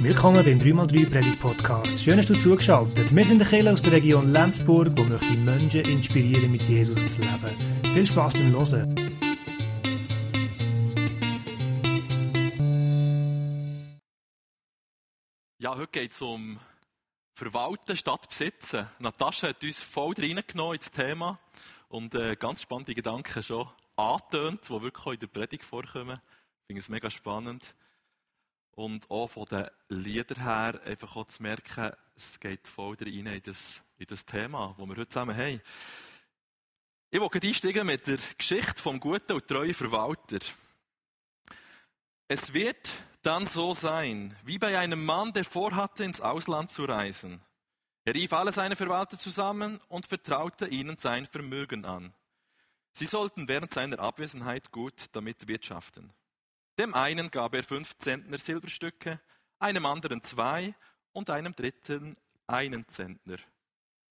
Willkommen beim 3x3 Predigt Podcast. Schön, dass du zugeschaltet. Wir sind der Kirche aus der Region Lenzburg, wo möchte Menschen inspirieren, mit Jesus zu leben. Viel Spaß beim Hören. Ja, heute geht es um Verwalten statt Besitzen. Natascha hat uns voll reingenommen ins Thema und äh, ganz spannende Gedanken schon angetönt, die wirklich auch in der Predigt vorkommen. Ich finde es mega spannend. Und auch von den Liedern her einfach auch zu merken, es geht voll rein in das, in das Thema, das wir heute zusammen haben. Ich will einsteigen mit der Geschichte vom guten und treuen Verwalter. Es wird dann so sein, wie bei einem Mann, der vorhatte, ins Ausland zu reisen. Er rief alle seine Verwalter zusammen und vertraute ihnen sein Vermögen an. Sie sollten während seiner Abwesenheit gut damit wirtschaften. Dem einen gab er fünf Zentner Silberstücke, einem anderen zwei und einem dritten einen Zentner,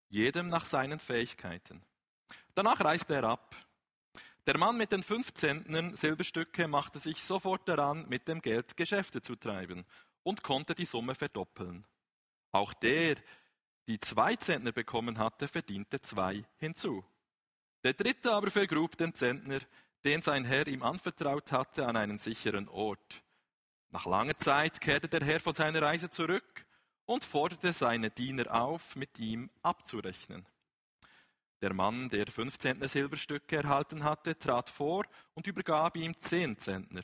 jedem nach seinen Fähigkeiten. Danach reiste er ab. Der Mann mit den fünf Zentnern Silberstücke machte sich sofort daran, mit dem Geld Geschäfte zu treiben und konnte die Summe verdoppeln. Auch der, die zwei Zentner bekommen hatte, verdiente zwei hinzu. Der dritte aber vergrub den Zentner, den sein Herr ihm anvertraut hatte, an einen sicheren Ort. Nach langer Zeit kehrte der Herr von seiner Reise zurück und forderte seine Diener auf, mit ihm abzurechnen. Der Mann, der fünf Zentner Silberstücke erhalten hatte, trat vor und übergab ihm zehn Zentner.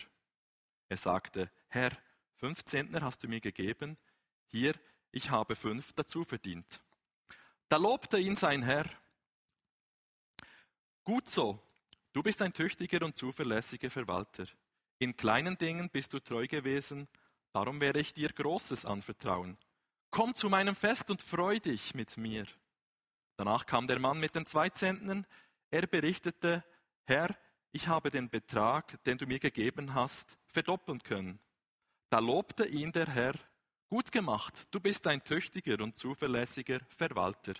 Er sagte, Herr, fünf Zentner hast du mir gegeben, hier, ich habe fünf dazu verdient. Da lobte ihn sein Herr. Gut so, Du bist ein tüchtiger und zuverlässiger Verwalter. In kleinen Dingen bist du treu gewesen, darum werde ich dir Großes anvertrauen. Komm zu meinem Fest und freu dich mit mir. Danach kam der Mann mit den zwei Zentnern. Er berichtete, Herr, ich habe den Betrag, den du mir gegeben hast, verdoppeln können. Da lobte ihn der Herr, gut gemacht, du bist ein tüchtiger und zuverlässiger Verwalter.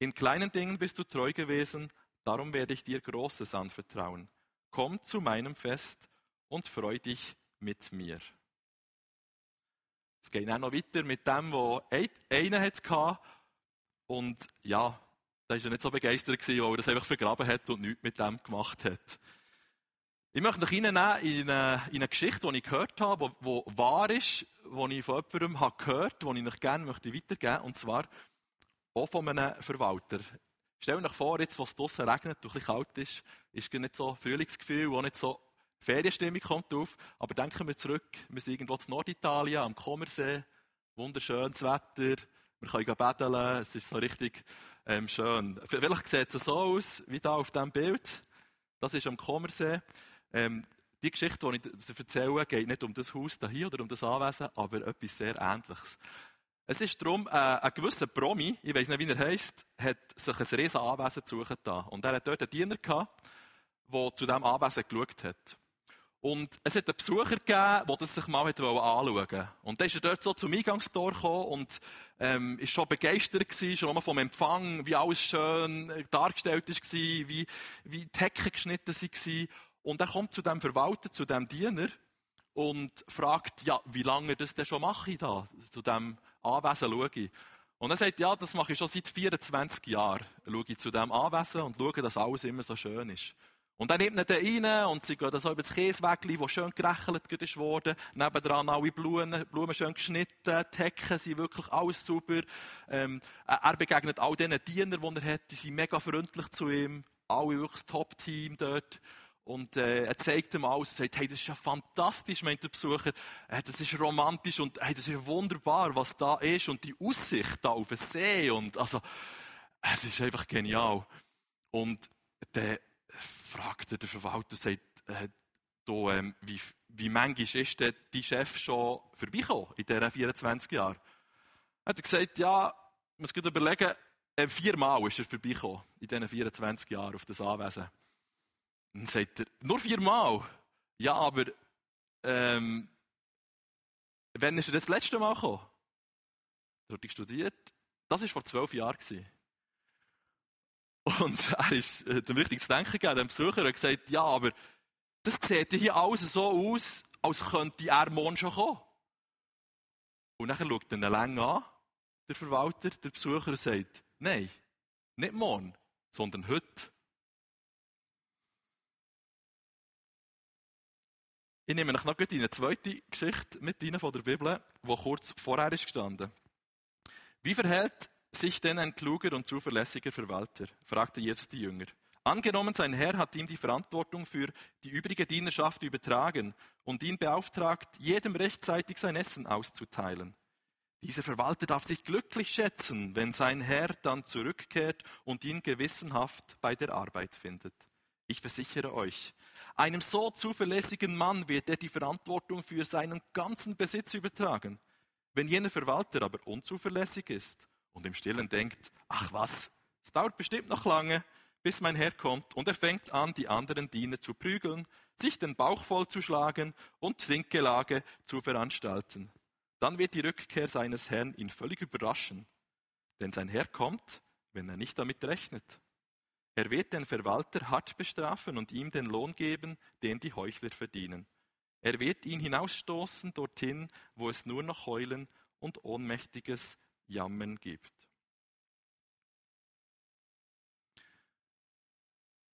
In kleinen Dingen bist du treu gewesen, Darum werde ich dir Großes anvertrauen. Komm zu meinem Fest und freu dich mit mir. Es geht auch noch weiter mit dem, wo einer hatte. Und ja, da war er nicht so begeistert, weil er das einfach vergraben hat und nichts mit dem gemacht hat. Ich möchte noch reinnehmen in eine, in eine Geschichte, die ich gehört habe, die wahr ist, die ich von jemandem gehört habe, die ich euch gerne weitergeben möchte. Und zwar auch von einem Verwalter. Stell dir vor, jetzt, es draußen regnet und bisschen kalt ist, ist nicht so Frühlingsgefühl, auch nicht so Ferienstimmung kommt auf. Aber denken wir zurück, wir sind irgendwo in Norditalien, am Kommersee, wunderschönes Wetter, wir können baden, es ist so richtig ähm, schön. Vielleicht sieht es so aus, wie da auf diesem Bild. Das ist am Kommersee. Ähm, die Geschichte, die ich erzähle, geht nicht um das Haus hier oder um das Anwesen, aber etwas sehr Ähnliches. Es ist darum, äh, ein gewisser Promi, ich weiß nicht, wie er heisst, hat sich ein riesen Anwesen gesucht. Und er hat dort einen Diener gehabt, der zu diesem Anwesen geschaut hat. Und es hat einen Besucher gegeben, der sich mal anschauen wollte. Und dann ist er dort so zum Eingangstor gekommen und ähm, ist schon begeistert gewesen, schon mal vom Empfang, wie alles schön dargestellt war, wie, wie die Hecken geschnitten waren. Und er kommt zu dem Verwalter, zu dem Diener und fragt, ja, wie lange das denn schon mache da, zu dem Anwesen schaue. Und er sagt, ja, das mache ich schon seit 24 Jahren. Schaue ich zu diesem Anwesen und schaue, dass alles immer so schön ist. Und dann nimmt er den rein und sie gehen so über das Käsewägli, das schön gerechelt worden. Nebendran alle Blumen, Blumen schön geschnitten, die Hecken sind wirklich alles super. Ähm, er begegnet all diesen Dienern, die er hat, die sind mega freundlich zu ihm. Alle wirklich das Top-Team dort. Und äh, er zeigt ihm alles und sagt, hey, das ist ja fantastisch, meint der Besucher. Äh, das ist romantisch und hey, das ist wunderbar, was da ist. Und die Aussicht da auf den See. Und also, es ist einfach genial. Und dann fragt er der Verwalter, sagt, äh, du, ähm, wie, wie manchmal ist denn dein Chef schon vorbeigekommen in diesen 24 Jahren? Er hat gesagt, ja, ich muss überlegen, äh, viermal ist er vorbeigekommen in diesen 24 Jahren auf das Anwesen. Dann sagt er, nur viermal? Ja, aber ähm, wann ist er das letzte Mal gekommen? Da hat er studiert. Das war vor zwölf Jahren. Und er ist äh, dem richtig zu denken gegeben, dem Besucher, er hat gesagt, ja, aber das sieht hier alles so aus, als könnte er morgen schon kommen. Und dann schaut er ihn lang an, der Verwalter, der Besucher, und sagt, nein, nicht morgen, sondern heute. Ich nehme euch noch in eine zweite Geschichte mit rein von der Bibel, die kurz vorher ist gestanden. Wie verhält sich denn ein kluger und zuverlässiger Verwalter? fragte Jesus die Jünger. Angenommen, sein Herr hat ihm die Verantwortung für die übrige Dienerschaft übertragen und ihn beauftragt, jedem rechtzeitig sein Essen auszuteilen. Dieser Verwalter darf sich glücklich schätzen, wenn sein Herr dann zurückkehrt und ihn gewissenhaft bei der Arbeit findet. Ich versichere euch, einem so zuverlässigen Mann wird er die Verantwortung für seinen ganzen Besitz übertragen. Wenn jener Verwalter aber unzuverlässig ist und im Stillen denkt, ach was, es dauert bestimmt noch lange, bis mein Herr kommt, und er fängt an, die anderen Diener zu prügeln, sich den Bauch vollzuschlagen und Trinkgelage zu veranstalten. Dann wird die Rückkehr seines Herrn ihn völlig überraschen, denn sein Herr kommt, wenn er nicht damit rechnet. Er wird den Verwalter hart bestrafen und ihm den Lohn geben, den die Heuchler verdienen. Er wird ihn hinausstoßen dorthin, wo es nur noch Heulen und ohnmächtiges Jammern gibt.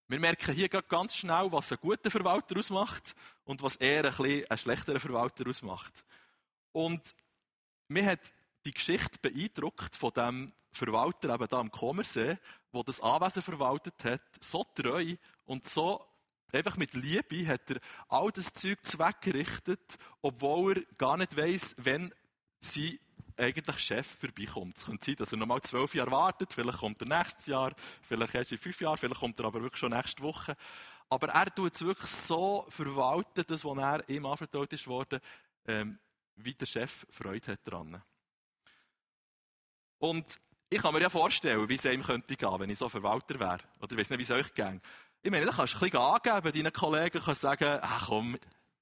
Wir merken hier ganz schnell, was ein guter Verwalter ausmacht und was eher ein, ein schlechterer Verwalter ausmacht. Und mir hat die Geschichte beeindruckt von dem Verwalter eben da am Kommersee, der das Anwesen verwaltet hat, so treu und so einfach mit Liebe hat er all das Zeug zweckgerichtet, obwohl er gar nicht weiß, wenn sie eigentlich Chef vorbeikommt. Es könnte sein, dass er nochmal zwölf Jahre wartet, vielleicht kommt er nächstes Jahr, vielleicht erst in fünf Jahren, vielleicht kommt er aber wirklich schon nächste Woche. Aber er tut es wirklich so verwalten, das, was er ihm anvertraut ist worden, ähm, wie der Chef Freude hat daran. Und ich kann mir ja vorstellen, wie es ihm könnte gehen, wenn ich so Verwalter wäre. Oder ich weiß nicht, wie es euch ging. Ich meine, da kannst du ein bisschen angeben, deinen Kollegen kannst sagen, ach komm,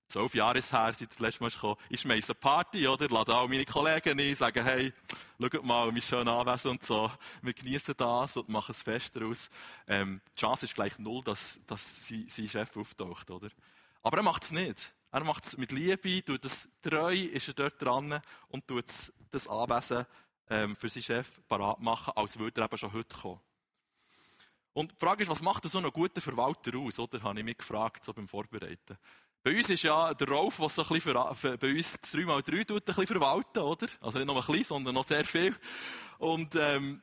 zwölf Jahre ist her, seit das letzte Mal gekommen. Ich schmeiße eine Party, oder? Lade auch meine Kollegen ein, sagen, hey, schaut mal, wir schön anwesend und so. Wir genießen das und machen es fest daraus. Ähm, die Chance ist gleich null, dass, dass sein, sein Chef auftaucht, oder? Aber er macht es nicht. Er macht es mit Liebe, tut es treu, ist er dort dran und tut das Anwesen ähm, für seinen Chef parat machen, als würde er eben schon heute kommen. Und die Frage ist, was macht so einen guten Verwalter aus, oder? Habe ich mich gefragt, so beim Vorbereiten. Bei uns ist ja der Rolf, der so ein bisschen für, für, bei uns 3x3 tut, ein bisschen verwalten, oder? Also nicht nur ein bisschen, sondern noch sehr viel. Und, ähm,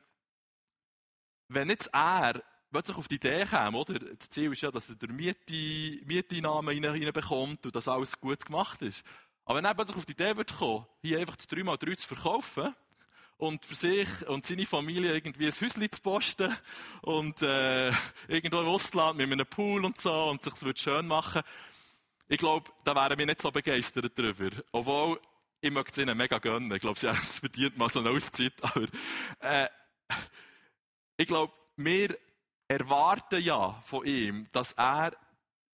wenn jetzt er plötzlich auf die Idee käme, oder? Das Ziel ist ja, dass er der Miete, Mieteinnahmen und dass alles gut gemacht ist. Aber wenn er plötzlich auf die Idee wird hier einfach das 3x3 zu verkaufen, und für sich und seine Familie irgendwie ein Häuschen zu posten und äh, irgendwo im Ausland mit einem Pool und so und sich es schön machen, ich glaube, da wären wir nicht so begeistert darüber. Obwohl, ich möchte es ihnen mega gönnen. Ich glaube, sie haben es verdient mal so eine Auszeit. Aber, äh, ich glaube, wir erwarten ja von ihm, dass er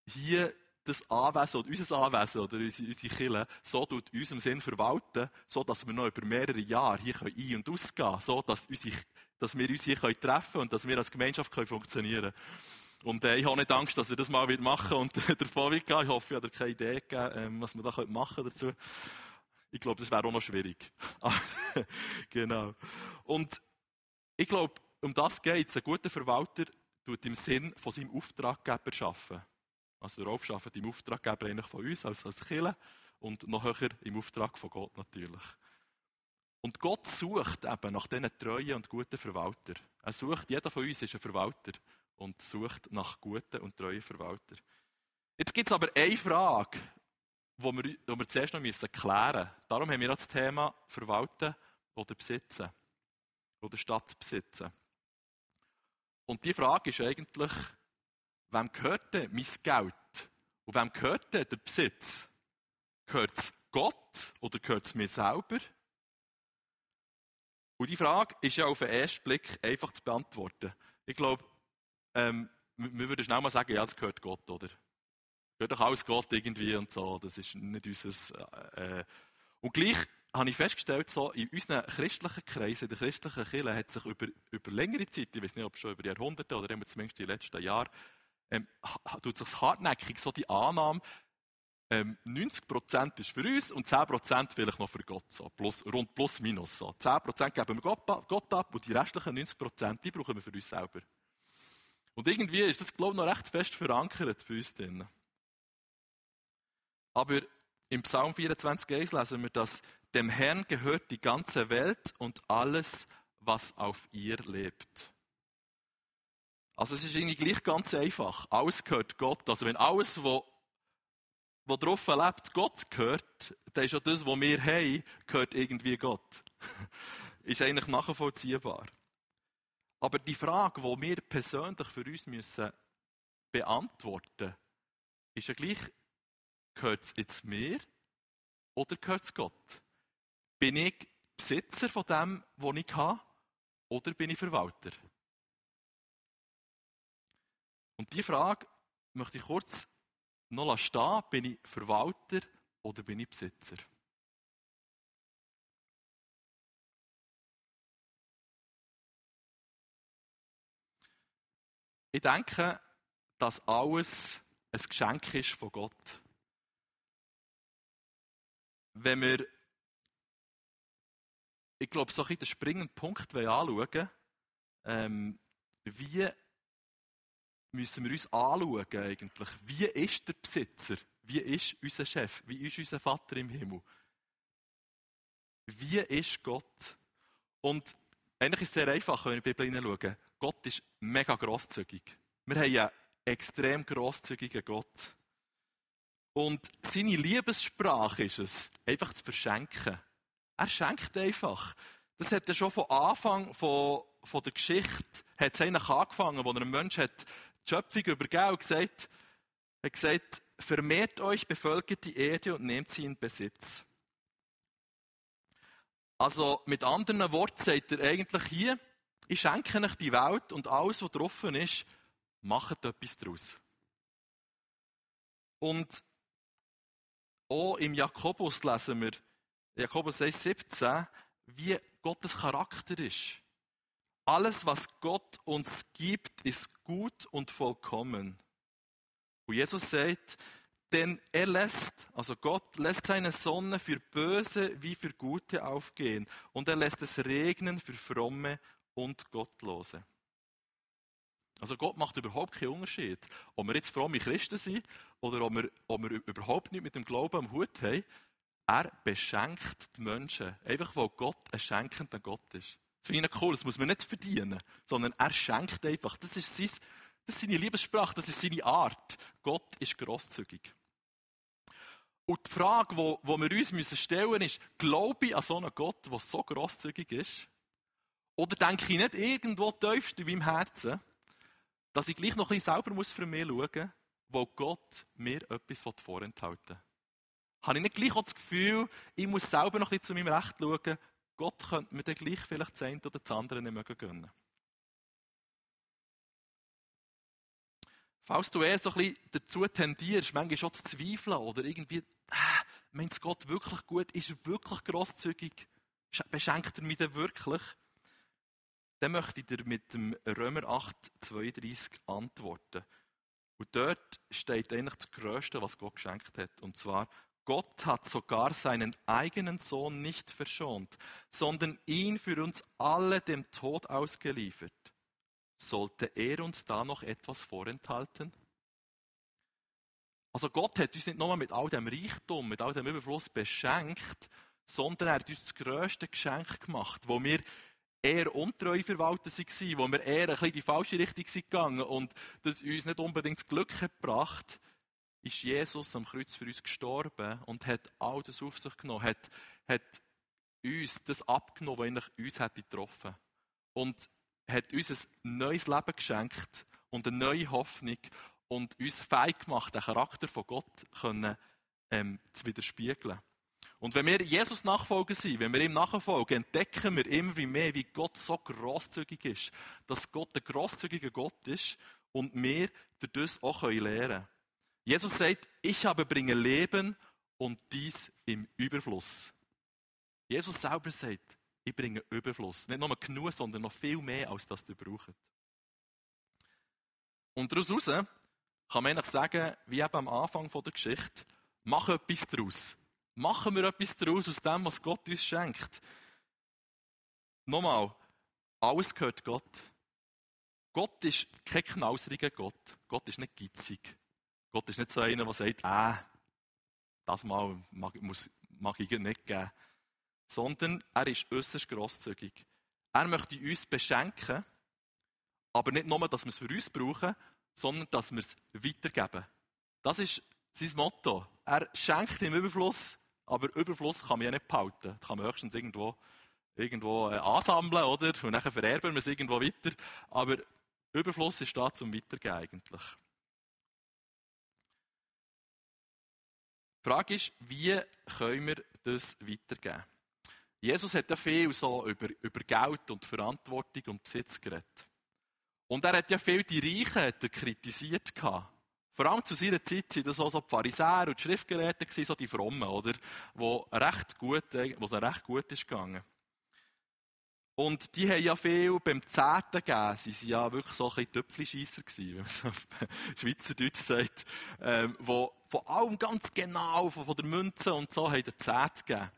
hier das Anwesen oder unser Anwesen oder unsere, unsere Kirche so tut unserem Sinn verwalten, so dass wir noch über mehrere Jahre hier ein- und ausgehen können, so dass, unsere, dass wir uns hier treffen können und dass wir als Gemeinschaft können funktionieren können. Und äh, ich habe nicht Angst, dass er das mal machen und davon wird Ich hoffe, ich habe keine Idee gegeben, ähm, was man da machen dazu. Ich glaube, das wäre auch noch schwierig. genau. Und ich glaube, um das geht es. Ein guter Verwalter tut im Sinn von seinem Auftraggeber schaffen. Also der Rolf arbeitet im Auftraggeber eigentlich von uns als, als Kirche und noch höher im Auftrag von Gott natürlich. Und Gott sucht eben nach diesen treuen und guten Verwaltern. Er sucht, jeder von uns ist ein Verwalter und sucht nach guten und treuen Verwaltern. Jetzt gibt es aber eine Frage, die wir, die wir zuerst noch müssen klären müssen. Darum haben wir das Thema Verwalten oder Besitzen. Oder Stadt besitzen. Und die Frage ist eigentlich, wem gehört denn mein Geld? Und wem gehört denn der Besitz? Gehört es Gott oder gehört es mir selber? Und die Frage ist ja auf den ersten Blick einfach zu beantworten. Ich glaube, ähm, wir würden schnell mal sagen, ja, es gehört Gott, oder? Gehört doch alles Gott irgendwie und so. Das ist nicht unser. Äh, und gleich habe ich festgestellt, so in unseren christlichen Kreisen, in der christlichen Kirche, hat sich über, über längere Zeit, ich weiß nicht, ob schon über Jahrhunderte oder zumindest die letzten Jahre, ähm, tut sich hartnäckig so die Annahme ähm, 90% ist für uns und 10% vielleicht noch für Gott. So. Plus, rund plus minus. So. 10% geben wir Gott, Gott ab und die restlichen 90% die brauchen wir für uns selber. Und irgendwie ist das, glaube ich, noch recht fest verankert bei uns drin. Aber im Psalm 24,1 lesen wir, dass dem Herrn gehört die ganze Welt und alles, was auf ihr lebt. Also es ist irgendwie gleich ganz einfach. Alles gehört Gott. Also wenn alles, was wo drauf lebt, Gott gehört, dann ist auch das, was wir haben, gehört irgendwie Gott. ist eigentlich nachvollziehbar. Aber die Frage, die wir persönlich für uns müssen beantworten ist ja gleich, gehört es jetzt mir oder gehört es Gott? Bin ich Besitzer von dem, was ich habe, oder bin ich Verwalter? Und die Frage möchte ich kurz noch stehen. Bin ich Verwalter oder bin ich Besitzer? Ich denke, dass alles ein Geschenk ist von Gott. Wenn wir, ich glaube, so ein den springenden Punkt anschauen ähm, wie müssen wir uns anschauen eigentlich, wie ist der Besitzer, wie ist unser Chef, wie ist unser Vater im Himmel? Wie ist Gott? Und eigentlich ist es sehr einfach, wenn wir in die Bibel hineinschauen. Gott ist mega grosszügig. Wir haben einen extrem grosszügigen Gott. Und seine Liebessprache ist es, einfach zu verschenken. Er schenkt einfach. Das hat er schon von Anfang von, von der Geschichte hat es angefangen, wo er einem Menschen hat Schöpfung übergeben und gesagt, hat gesagt, vermehrt euch, bevölkert die Erde und nehmt sie in Besitz. Also mit anderen Worten sagt er eigentlich hier, ich schenke euch die Welt und alles, was drauf ist, macht etwas daraus. Und auch im Jakobus lesen wir, Jakobus 1,17, wie Gottes Charakter ist. Alles, was Gott uns gibt, ist gut und vollkommen. Und Jesus sagt, denn er lässt, also Gott lässt seine Sonne für Böse wie für Gute aufgehen und er lässt es regnen für Fromme und Gottlose. Also Gott macht überhaupt keinen Unterschied, ob wir jetzt fromme Christen sind oder ob wir, ob wir überhaupt nicht mit dem Glauben am Hut haben. Er beschenkt die Menschen, einfach weil Gott ein schenkender Gott ist. Das finde ich cool, das muss man nicht verdienen, sondern er schenkt einfach. Das ist, sein, das ist seine Liebessprache, das ist seine Art. Gott ist grosszügig. Und die Frage, die wir uns müssen stellen müssen, ist, glaube ich an so einen Gott, der so grosszügig ist? Oder denke ich nicht irgendwo tiefst in meinem Herzen, dass ich gleich noch ein bisschen selber muss für mich schauen muss, wo Gott mir etwas vorenthalten will? Habe ich nicht gleich auch das Gefühl, ich muss selber noch ein bisschen zu meinem Recht schauen, Gott könnte mir dann gleich vielleicht das eine oder das andere nicht mögen gönnen. Falls du eher so ein bisschen dazu tendierst, manchmal schon zu zweifeln oder irgendwie, äh, meint Gott wirklich gut, ist er wirklich grosszügig, beschenkt er mich denn wirklich, dann möchte ich dir mit dem Römer 8, 32 antworten. Und dort steht eigentlich das Größte, was Gott geschenkt hat. Und zwar, Gott hat sogar seinen eigenen Sohn nicht verschont, sondern ihn für uns alle dem Tod ausgeliefert. Sollte er uns da noch etwas vorenthalten? Also Gott hat uns nicht nur mit all dem Reichtum, mit all dem Überfluss beschenkt, sondern er hat uns das grösste Geschenk gemacht, wo wir eher untreu verwaltet waren, wo wir eher ein bisschen in die falsche Richtung sind gegangen und das uns nicht unbedingt das Glück gebracht hat ist Jesus am Kreuz für uns gestorben und hat all das auf sich genommen, hat, hat uns das abgenommen, was uns hätte getroffen. Und hat uns ein neues Leben geschenkt und eine neue Hoffnung und uns fähig gemacht, den Charakter von Gott können, ähm, zu widerspiegeln. Und wenn wir Jesus nachfolgen sind, wenn wir ihm nachfolgen, entdecken wir immer mehr, wie Gott so grosszügig ist, dass Gott ein grosszügiger Gott ist und wir durch das auch lernen können. Jesus sagt, ich habe bringe Leben und dies im Überfluss. Jesus selber sagt, ich bringe Überfluss. Nicht nur genug, sondern noch viel mehr, als das du brauchst. Und daraus kann man eigentlich sagen, wie eben am Anfang der Geschichte, Mach etwas daraus. Machen wir etwas daraus aus dem, was Gott uns schenkt. Nochmal, alles gehört Gott. Gott ist kein knauseriger Gott. Gott ist nicht gitzig. Gott ist nicht so einer, der sagt, äh, das mal mag, muss, mag ich nicht geben. Sondern er ist äußerst grosszügig. Er möchte uns beschenken, aber nicht nur, dass wir es für uns brauchen, sondern dass wir es weitergeben. Das ist sein Motto. Er schenkt im Überfluss, aber Überfluss kann man ja nicht behalten. Das kann man höchstens irgendwo, irgendwo äh, ansammeln, oder? Und dann vererben wir es irgendwo weiter. Aber Überfluss ist da zum Weitergeben eigentlich. Die Frage ist, wie können wir das weitergeben? Jesus hat ja viel so über, über Geld und Verantwortung und Besitz geredet. Und er hat ja viel die Reichen hat er kritisiert gehabt. Vor allem zu seiner Zeit waren das auch so die Pharisäer und die Schriftgelehrten, so die Frommen, oder? Wo recht gut, wo es recht gut ist gegangen. Und die haben ja viel beim Zehnten gegeben. Sie waren ja wirklich so ein bisschen Töpfelscheisser gewesen, wenn man so auf Schweizerdeutsch sagt. Ähm, wo von allem ganz genau, von, der Münze und so, haben den Zehnt gegeben.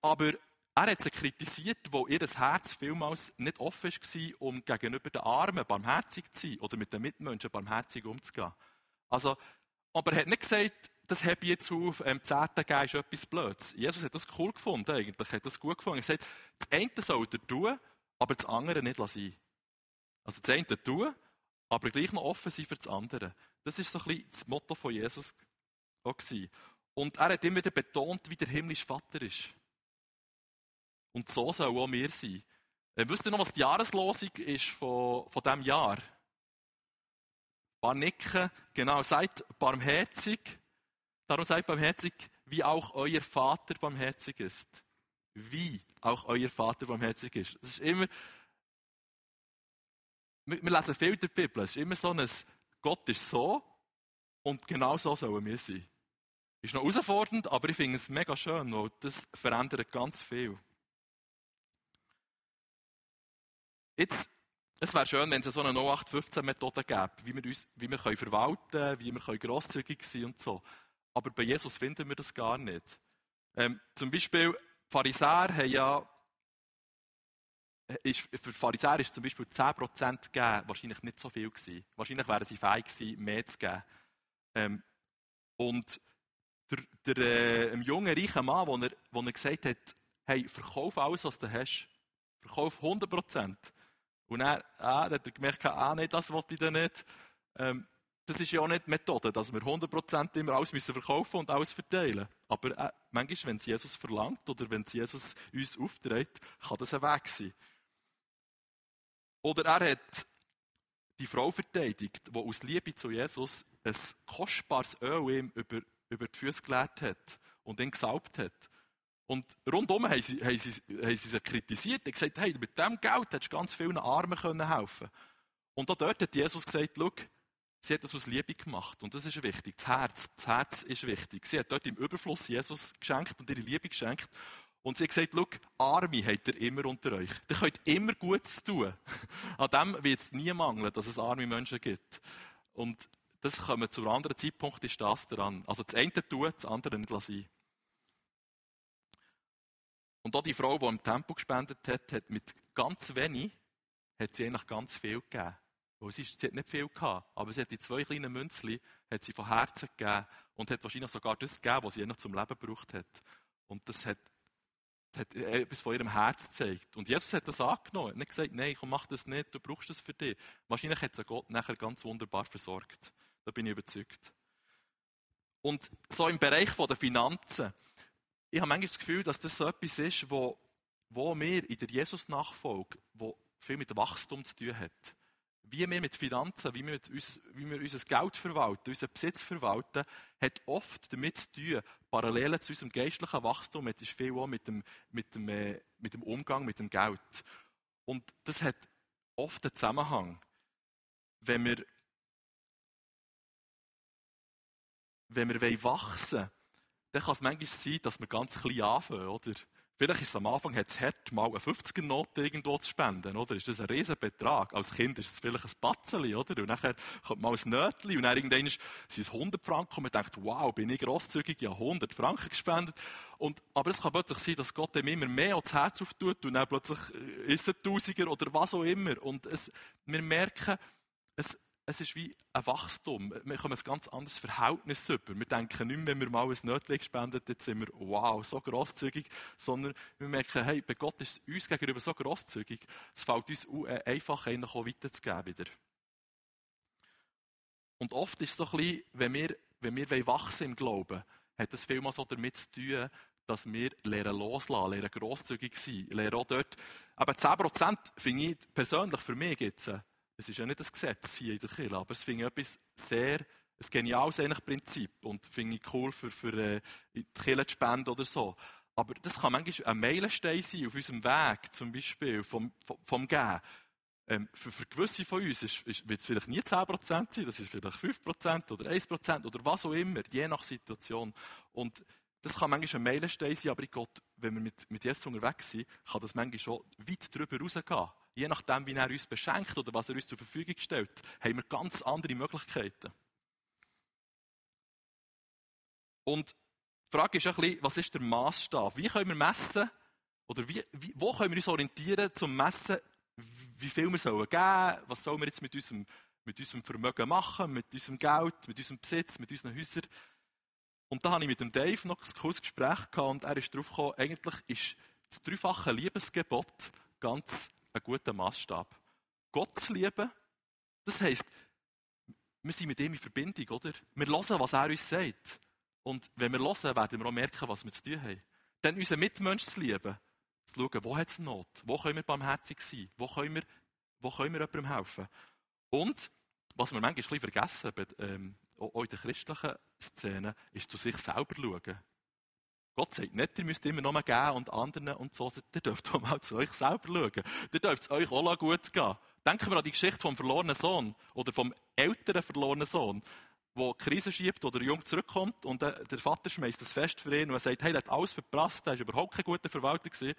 Aber er hat sie kritisiert, wo ihr Herz vielmals nicht offen war, um gegenüber den Armen barmherzig zu sein oder mit den Mitmenschen barmherzig umzugehen. Also, aber er hat nicht gesagt, das habe ich jetzt auf, ähm, zehnten geben ist etwas Blödes. Jesus hat das cool gefunden, eigentlich. hat das gut gefunden. Er hat gesagt, das eine soll er tun, aber das andere nicht lassen. Also das eine tun, aber gleich noch offen sein für das andere. Das ist so ein bisschen das Motto von Jesus auch. Und er hat immer wieder betont, wie der himmlische Vater ist. Und so soll auch wir sein. Äh, wisst ihr noch, was die Jahreslosung ist von, von diesem Jahr? Ein paar Nicken. Genau, seid barmherzig. Darum seid barmherzig, wie auch euer Vater barmherzig ist. Wie auch euer Vater barmherzig ist. Das ist immer, wir, wir lesen viel in der Bibel. Es ist immer so ein, Gott ist so und genau so sollen wir sein. Ist noch herausfordernd, aber ich finde es mega schön, weil das verändert ganz viel. Jetzt, es wäre schön, wenn es so eine 0815-Methode gäbe, wie wir, uns, wie wir können verwalten können, wie wir grosszügig sein können und so. Aber bei Jesus finden wir das gar nicht. Ähm, zum Beispiel, Pharisäer haben ja, ist, für Pharisäer ist zum Beispiel 10% gegeben wahrscheinlich nicht so viel gewesen. Wahrscheinlich wären sie fähig gewesen, mehr zu geben. Ähm, und der, der äh, junge, reiche Mann, wo er, wo er gesagt hat, hey, verkauf alles, was du hast. Verkauf 100%. Und er, ah, hat er gemerkt, ah, nee, das wollte ich dann nicht. Ähm, das ist ja auch nicht die Methode, dass wir 100% immer alles müssen verkaufen und alles verteilen. Aber äh, manchmal, wenn es Jesus verlangt oder wenn es Jesus uns aufträgt, kann das ein Weg sein. Oder er hat die Frau verteidigt, die aus Liebe zu Jesus ein kostbares Öl ihm über, über die Füße gelegt hat und ihn gesaubt hat. Und rundum haben sie, haben sie, haben sie sie kritisiert und gesagt, hey, mit diesem Geld hättest du ganz vielen Armen helfen können Und auch dort hat Jesus gesagt, schau, sie hat das aus Liebe gemacht. Und das ist wichtig. Das Herz, das Herz ist wichtig. Sie hat dort im Überfluss Jesus geschenkt und ihre Liebe geschenkt. Und sie hat gesagt, schau, Arme habt ihr immer unter euch. Ihr könnt immer Gutes tun. An dem wird es nie mangeln, dass es arme Menschen gibt. Und das kommen zu einem anderen Zeitpunkt, ist das dran. Also das eine tun, das andere nicht lassen. Und auch die Frau, die im Tempo gespendet hat, hat mit ganz wenig, hat sie eigentlich ganz viel gegeben. Sie, sie hat nicht viel gehabt, aber sie hat die zwei kleinen Münzli, hat sie von Herzen gegeben und hat wahrscheinlich sogar das gegeben, was sie noch zum Leben gebraucht hat. Und das hat, hat etwas von ihrem Herz gezeigt. Und Jesus hat das angenommen. Hat nicht gesagt, nein, komm, mach das nicht, du brauchst das für dich. Wahrscheinlich hat sie Gott nachher ganz wunderbar versorgt. Da bin ich überzeugt. Und so im Bereich der Finanzen, ich habe manchmal das Gefühl, dass das so etwas ist, wo, wo wir in der Jesus-Nachfolge, wo viel mit Wachstum zu tun hat. Wie wir mit Finanzen, wie wir, mit uns, wie wir unser Geld verwalten, unseren Besitz verwalten, hat oft damit zu tun, parallel zu unserem geistlichen Wachstum, hat viel auch mit dem, mit, dem, äh, mit dem Umgang mit dem Geld. Und das hat oft einen Zusammenhang. Wenn wir, wenn wir wachsen wollen, dann kann es manchmal sein, dass wir ganz klein anfangen, oder? Vielleicht ist es am Anfang hat's hart, mal eine 50er-Note irgendwo zu spenden, oder? Ist das ein Riesenbetrag? Als Kind ist es vielleicht ein Batzeli, oder? Und nachher kommt mal ein Nötli und dann irgendwann ist es 100 Franken und man denkt, wow, bin ich grosszügig, ja 100 Franken gespendet. Und, aber es kann plötzlich sein, dass Gott dem immer mehr ans Herz auftut und dann plötzlich äh, ist es ein Tausiger oder was auch immer. Und es, wir merken, es, es ist wie ein Wachstum. Wir kommen ein ganz anderes Verhältnis über. Wir denken nicht mehr, wenn wir mal ein Nötchen gespendet jetzt sind wir, wow, so grosszügig, sondern wir merken, hey, bei Gott ist es uns gegenüber so grosszügig, es fällt uns äh, einfach, eigentlich auch weiterzugeben wieder. Und oft ist es so ein bisschen, wenn wir, wenn wir wachsen im Glauben, hat das vielmal so damit zu tun, dass wir lernen loslassen, lernen grosszügig sein, lernen auch dort, aber 10% finde ich persönlich für mich jetzt, es ist ja nicht das Gesetz hier in der Kirche, aber es finde ich etwas sehr, ein geniales eigentlich Prinzip und finde ich cool für, für äh, die Kirche zu spenden oder so. Aber das kann manchmal ein Meilenstein sein auf unserem Weg, zum Beispiel vom, vom, vom Gehen. Ähm, für, für gewisse von uns wird es vielleicht nie 10% sein, das ist vielleicht 5% oder 1% oder was auch immer, je nach Situation. Und das kann manchmal ein Meilenstein sein, aber in Gott, wenn wir mit, mit Jesus unterwegs sind, kann das manchmal schon weit drüber rausgehen je nachdem, wie er uns beschenkt oder was er uns zur Verfügung stellt, haben wir ganz andere Möglichkeiten. Und die Frage ist ein bisschen, was ist der Maßstab? Wie können wir messen, oder wie, wie, wo können wir uns orientieren, zum Messen, wie viel wir sollen geben, was sollen wir jetzt mit unserem, mit unserem Vermögen machen, mit unserem Geld, mit unserem Besitz, mit unseren Häusern. Und da habe ich mit dem Dave noch ein kurzes Gespräch gehabt und er ist darauf gekommen, eigentlich ist das dreifache Liebesgebot ganz ein guter Maßstab. Gott zu lieben, das heisst, wir sind mit ihm in Verbindung, oder? Wir hören, was er uns sagt. Und wenn wir hören, werden wir auch merken, was wir zu tun haben. Dann unseren Mitmensch zu lieben, zu schauen, wo hat es Not? Wo können wir barmherzig sein? Wo können wir, wo können wir jemandem helfen? Und, was wir manchmal ein bisschen vergessen, ähm, auch in der christlichen Szene, ist zu sich selber schauen. Gott sagt nicht, ihr müsst immer noch mal geben und anderen und so. Ihr dürft auch mal zu euch selber schauen. Ihr dürft es euch auch gut gehen. Denken wir an die Geschichte vom verlorenen Sohn oder vom älteren verlorenen Sohn, der Krise schiebt oder jung zurückkommt und der Vater schmeißt das Fest für ihn und er sagt, hey, der hat alles verprasst, der war überhaupt kein guter Verwalter gewesen.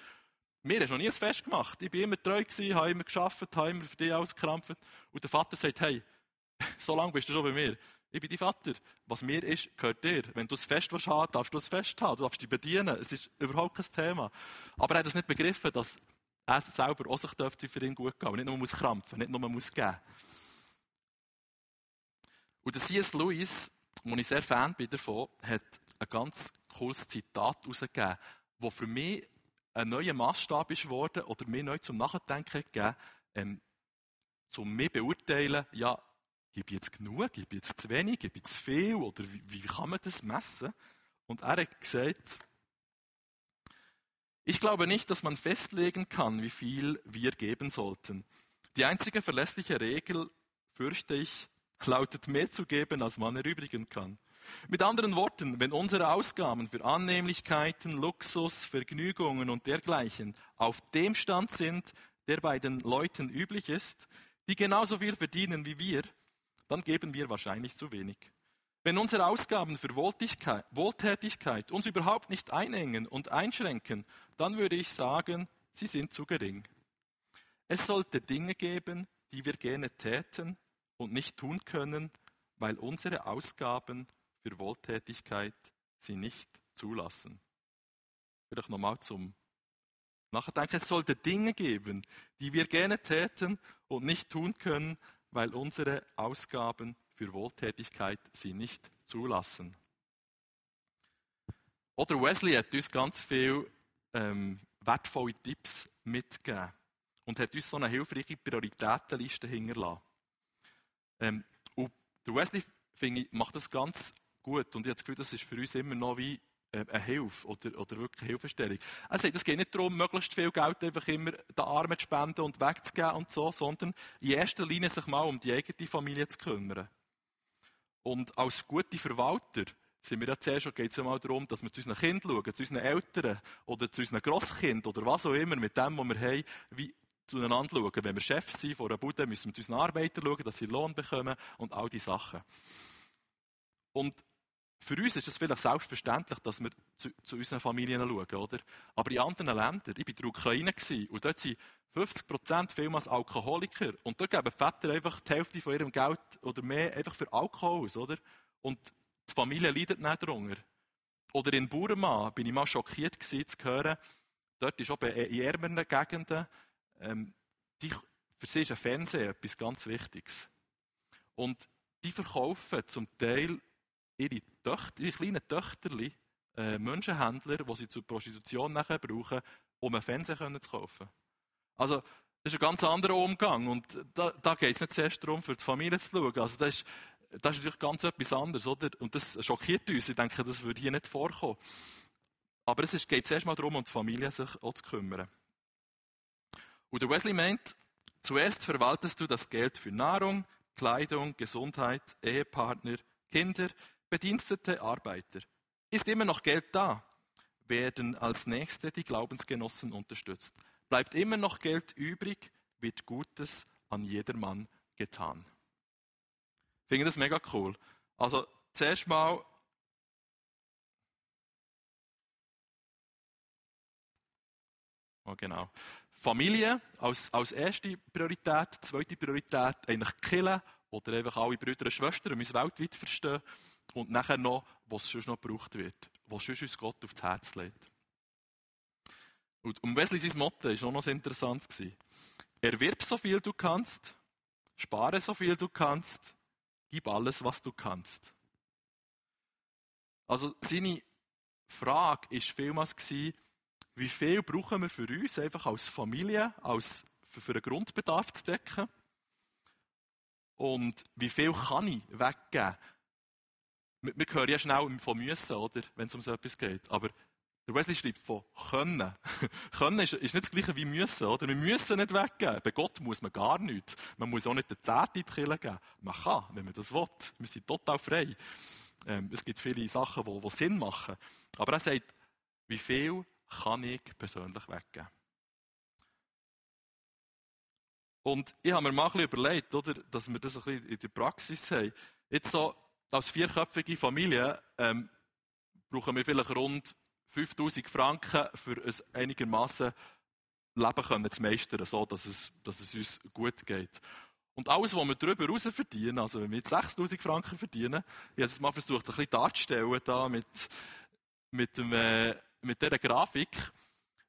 Mir hast noch nie ein Fest gemacht. Ich bin immer treu gewesen, habe immer geschafft, habe immer für dich alles gekrampft. Und der Vater sagt, hey, so lange bist du schon bei mir. Ich bin dein Vater. Was mir ist, gehört dir. Wenn du es Fest haben, darfst du es Fest haben. Du darfst dich bedienen. Es ist überhaupt kein Thema. Aber er hat es nicht begriffen, dass er selber auch sich dürfte für ihn gut gehen. Und nicht nur muss krampfen, nicht nur muss geben. Und der C.S. Lewis, wo ich sehr Fan bin davon, hat ein ganz cooles Zitat herausgegeben, das für mich ein neuer Maßstab ist geworden oder mir neu zum Nachdenken gegeben, ähm, zum mich beurteilen, ja, Ich jetzt genug? Ich jetzt zu wenig? Ich zu viel? Oder wie, wie kann man das messen? Und er hat gesagt, ich glaube nicht, dass man festlegen kann, wie viel wir geben sollten. Die einzige verlässliche Regel, fürchte ich, lautet mehr zu geben, als man erübrigen kann. Mit anderen Worten, wenn unsere Ausgaben für Annehmlichkeiten, Luxus, Vergnügungen und dergleichen auf dem Stand sind, der bei den Leuten üblich ist, die genauso viel verdienen wie wir, dann geben wir wahrscheinlich zu wenig. Wenn unsere Ausgaben für Wohltätigkeit uns überhaupt nicht einengen und einschränken, dann würde ich sagen, sie sind zu gering. Es sollte Dinge geben, die wir gerne täten und nicht tun können, weil unsere Ausgaben für Wohltätigkeit sie nicht zulassen. Vielleicht nochmal zum Nachdenken. Es sollte Dinge geben, die wir gerne täten und nicht tun können, weil unsere Ausgaben für Wohltätigkeit sie nicht zulassen. Oder Wesley hat uns ganz viele ähm, wertvolle Tipps mitgegeben und hat uns so eine hilfreiche Prioritätenliste hinterlassen. Ähm, und Wesley, finde ich, macht das ganz gut und ich habe das Gefühl, das ist für uns immer noch wie eine Hilfe oder, oder wirklich Hilfestellung. Er sagt, es geht nicht darum, möglichst viel Geld einfach immer den Armen zu spenden und wegzugeben und so, sondern in erster Linie sich mal um die eigene Familie zu kümmern. Und als gute Verwalter sind wir ja zuerst schon, geht es ja mal darum, dass wir zu unseren Kindern schauen, zu unseren Eltern oder zu unseren Grosskindern oder was auch immer, mit dem, was wir haben, wie zueinander schauen. Wenn wir Chef sind von einer Bude, müssen wir zu unseren Arbeitern schauen, dass sie Lohn bekommen und all diese Sachen. Und für uns ist es vielleicht selbstverständlich, dass wir zu, zu, unseren Familien schauen, oder? Aber in anderen Ländern, ich war in der Ukraine und dort sind 50 Prozent vielmals Alkoholiker. Und dort geben Väter einfach die Hälfte von ihrem Geld oder mehr einfach für Alkohol aus, oder? Und die Familie leidet nicht darunter. Oder in Burma bin ich mal schockiert gewesen, zu hören, dort ist auch in ärmeren Gegenden, ähm, die, für sie ist ein Fernseher etwas ganz Wichtiges. Und die verkaufen zum Teil ihre, Töchter, ihre kleinen Töchterli, äh, Menschenhändler, die sie zur Prostitution nachher brauchen, um einen Fernseher zu kaufen. Also, das ist ein ganz anderer Umgang. Und da, da geht es nicht zuerst darum, für die Familie zu schauen. Also, das ist, das ist natürlich ganz etwas anderes, oder? Und das schockiert uns. Ich denke, das würde hier nicht vorkommen. Aber es ist, geht zuerst mal darum, um die Familie sich auch zu kümmern. Und der Wesley meint, zuerst verwaltest du das Geld für Nahrung, Kleidung, Gesundheit, Ehepartner, Kinder, Bedienstete, Arbeiter. Ist immer noch Geld da, werden als Nächste die Glaubensgenossen unterstützt. Bleibt immer noch Geld übrig, wird Gutes an jedermann getan. Ich finde das mega cool. Also, zuerst mal Oh, genau. Familie als, als erste Priorität, zweite Priorität eigentlich killen oder einfach alle Brüder und Schwestern, um uns weltweit verstehen. Und nachher noch, was sonst noch gebraucht wird, was sonst uns Gott aufs Herz legt. Und um Wesley sein Motto war auch noch interessant. Erwirb so viel du kannst, spare so viel du kannst, gib alles, was du kannst. Also seine Frage war vielmals, wie viel brauchen wir für uns, einfach als Familie, als für, für einen Grundbedarf zu decken? Und wie viel kann ich weggeben? Wir, hören ja schnell von müssen, oder? Wenn es um so etwas geht. Aber der Wesley schreibt von können. können ist, ist, nicht das Gleiche wie müssen, oder? Wir müssen nicht weggeben. Bei Gott muss man gar nichts. Man muss auch nicht den Zehnte in die Kirche geben. Man kann, wenn man das will. Wir sind total frei. Ähm, es gibt viele Sachen, die, die Sinn machen. Aber er sagt, wie viel kann ich persönlich weggeben? Und ich habe mir mal ein bisschen überlegt, oder, dass wir das ein bisschen in der Praxis haben. Jetzt so, als vierköpfige Familie, ähm, brauchen wir vielleicht rund 5000 Franken für ein einigermaßen Leben können zu meistern, so dass es, dass es uns gut geht. Und alles, was wir darüber heraus verdienen, also wenn wir jetzt 6000 Franken verdienen, ich habe es mal versucht, ein bisschen darzustellen, da mit, mit, dem, äh, mit dieser Grafik,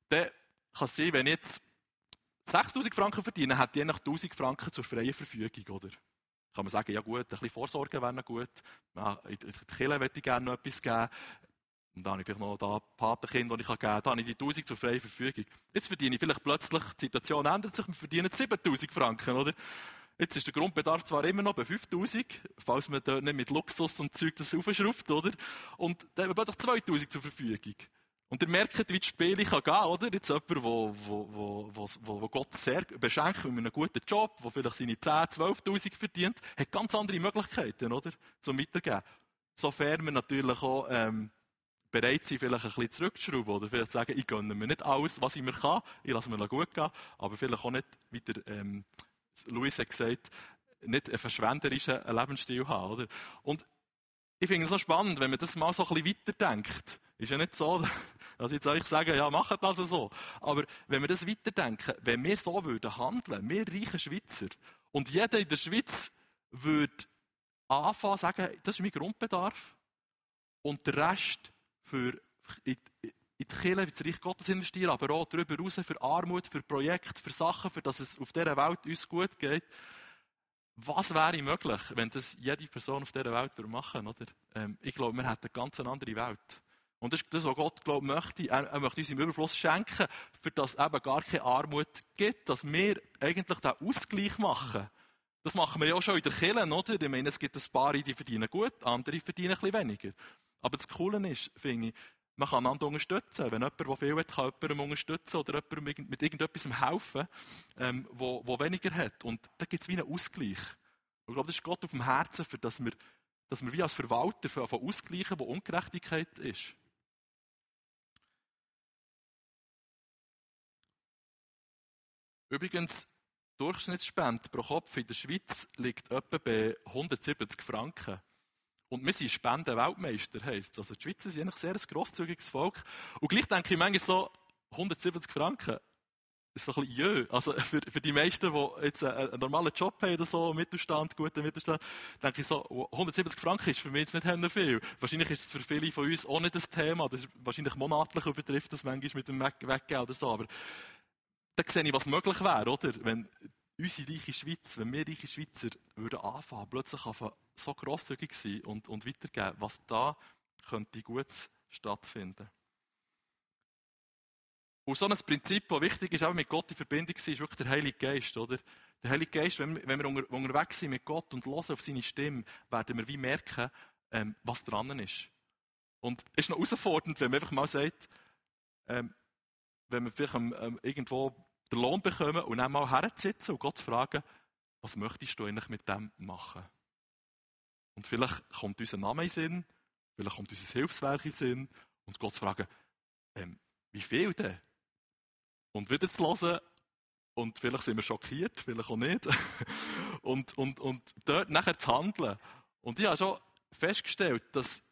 dann kann es sein, wenn ich jetzt 6000 Franken verdiene, hätte ich noch 1000 Franken zur freien Verfügung, oder? Kann man sagen, ja gut, ein bisschen Vorsorge wäre noch gut. Ja, in die Kirche möchte ich gerne noch etwas geben. Und dann habe ich vielleicht noch da Patenkind, die ich geben kann. Dann habe ich die 1000 zur freien Verfügung. Jetzt verdiene ich vielleicht plötzlich, die Situation ändert sich, wir verdienen 7000 Franken, oder? Jetzt ist der Grundbedarf zwar immer noch bei 5000, falls man dort nicht mit Luxus und Zeug das aufschraubt, oder? Und dann haben wir plötzlich 2000 zur Verfügung. Und ihr merkt, wie das Spiel kann gehen, oder? Jetzt jemand, der wo, wo, wo, wo, Gott sehr beschenkt mit einem guten Job, der vielleicht seine 10, 12.000 verdient, hat ganz andere Möglichkeiten, oder? Zum Weitergeben. Sofern wir natürlich auch, ähm, bereit sind, vielleicht ein bisschen zurückzuschrauben, oder vielleicht sagen, ich gönne mir nicht alles, was ich mir kann, ich lasse mir gut gehen, aber vielleicht auch nicht, wie der, ähm, Louis hat gesagt, nicht einen verschwenderischen Lebensstil haben, oder? Und ich finde es so spannend, wenn man das mal so ein bisschen weiterdenkt. Ist ja nicht so, ich jetzt euch sage, ja, macht das so. Aber wenn wir das weiterdenken, wenn wir so würden handeln, wir reichen Schweizer, und jeder in der Schweiz würde anfangen sagen, das ist mein Grundbedarf, und der Rest für in, die Kirche, für das Reich Gottes investieren, aber auch darüber hinaus für Armut, für Projekte, für Sachen, für dass es auf dieser Welt uns gut geht. Was wäre möglich, wenn das jede Person auf dieser Welt machen würde? Ähm, ich glaube, wir hätten eine ganz andere Welt. Und das ist das, was Gott glaubt, möchte. Er, er möchte uns im Überfluss schenken, für das eben gar keine Armut gibt, dass wir eigentlich den Ausgleich machen. Das machen wir ja auch schon in der Kirche, oder? Ich meine, es gibt ein paar, die verdienen gut, andere verdienen ein bisschen weniger. Aber das Coole ist, finde ich, man kann einander unterstützen. Wenn jemand, der viel hat, kann jemandem unterstützen oder jemandem mit irgendetwas helfen, ähm, wo, wo weniger hat. Und da gibt es wie einen Ausgleich. ich glaube, das ist Gott auf dem Herzen, für dass wir, dass wir wie als Verwalter von ausgleichen, wo Ungerechtigkeit ist. Übrigens, Durchschnittsspende pro Kopf in der Schweiz liegt etwa bei 170 Franken. Und wir sind Spenden-Weltmeister, heisst Also die Schweizer sind eigentlich sehr ein grosszügiges Volk. Und gleich denke ich manchmal so, 170 Franken, ist so ein bisschen jö. Also für, für die meisten, die jetzt einen, einen normalen Job haben oder so, Mittelstand, guten Mittelstand, denke ich so, 170 Franken ist für mich jetzt nicht viel. Wahrscheinlich ist es für viele von uns auch nicht das Thema. Das ist wahrscheinlich monatlich übertrifft das manchmal mit dem Weggehen oder so. Aber da sehe ich, was möglich wäre, oder? Wenn unsere reiche Schweiz, wenn wir reiche Schweizer würden anfangen, plötzlich anfangen, so grosszügig sein und, und weitergeben, was da könnte gut stattfinden. Und so ein Prinzip, das wichtig ist, auch mit Gott in Verbindung zu sein, ist wirklich der Heilige Geist, oder? Der Heilige Geist, wenn, wenn wir unter, unterwegs sind mit Gott und hören auf seine Stimme, werden wir wie merken, ähm, was dran ist. Und es ist noch herausfordernd, wenn man einfach mal sagt, ähm, wenn wir vielleicht ähm, irgendwo den Lohn bekommen und dann mal hersitzen und Gott fragen, was möchtest du eigentlich mit dem machen? Und vielleicht kommt unser Name in Sinn, vielleicht kommt unser Hilfswerk in Sinn und Gott fragen, ähm, wie viel denn? Und wieder zu hören und vielleicht sind wir schockiert, vielleicht auch nicht. und, und, und dort nachher zu handeln. Und ich habe schon festgestellt, dass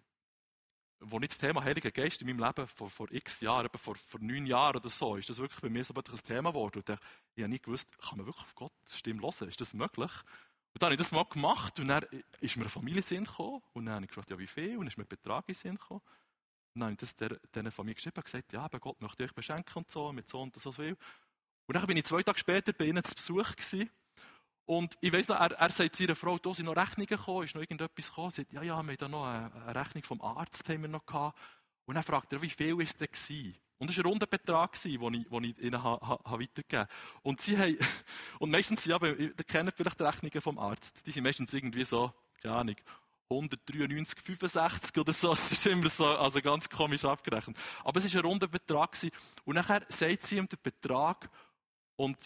wo nicht das Thema Heiliger Geist in meinem Leben vor, vor x Jahren, vor, vor neun Jahren oder so, ist das wirklich bei mir so ein Thema geworden. Und ich habe nie gewusst, kann man wirklich auf Gottes Stimme hören? Ist das möglich? Und dann habe ich das mal gemacht und dann ist mir eine Familie Sinn gekommen und dann habe ich gefragt, ja wie viel? Und dann ist mir ein Betrag in Sinn gekommen. Und dann habe ich das der, dieser Familie geschrieben und gesagt, ja, aber Gott möchte euch beschenken und so, mit so und so viel. Und dann bin ich zwei Tage später bei ihnen zu Besuch gewesen. Und ich weiss noch, er, er sagt seiner Frau, da sind noch Rechnungen gekommen, ist noch irgendetwas gekommen. Sie sagt, ja, ja, wir haben da noch eine, eine Rechnung vom Arzt haben wir noch gehabt. Und dann fragt er, wie viel ist denn gewesen? Und es war ein runder Betrag, den ich, den ich ihnen ha, ha, weitergegeben Und sie haben, und meistens aber, ihr kennt vielleicht die Rechnungen vom Arzt. Die sind meistens irgendwie so, keine Ahnung, 193, 65 oder so. Es ist immer so, also ganz komisch abgerechnet. Aber es war ein runder Betrag. Und nachher sagt sie ihm den Betrag und